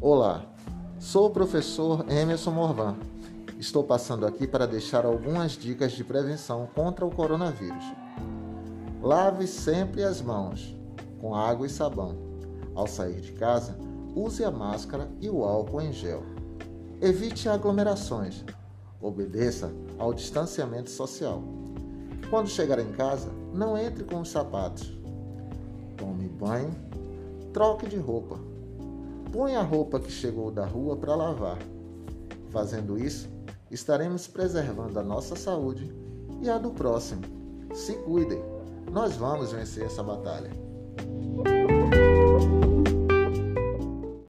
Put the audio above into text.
Olá, sou o professor Emerson Morvan. Estou passando aqui para deixar algumas dicas de prevenção contra o coronavírus. Lave sempre as mãos com água e sabão. Ao sair de casa, use a máscara e o álcool em gel. Evite aglomerações. Obedeça ao distanciamento social. Quando chegar em casa, não entre com os sapatos. Tome banho, troque de roupa. Põe a roupa que chegou da rua para lavar. Fazendo isso, estaremos preservando a nossa saúde e a do próximo. Se cuidem, nós vamos vencer essa batalha.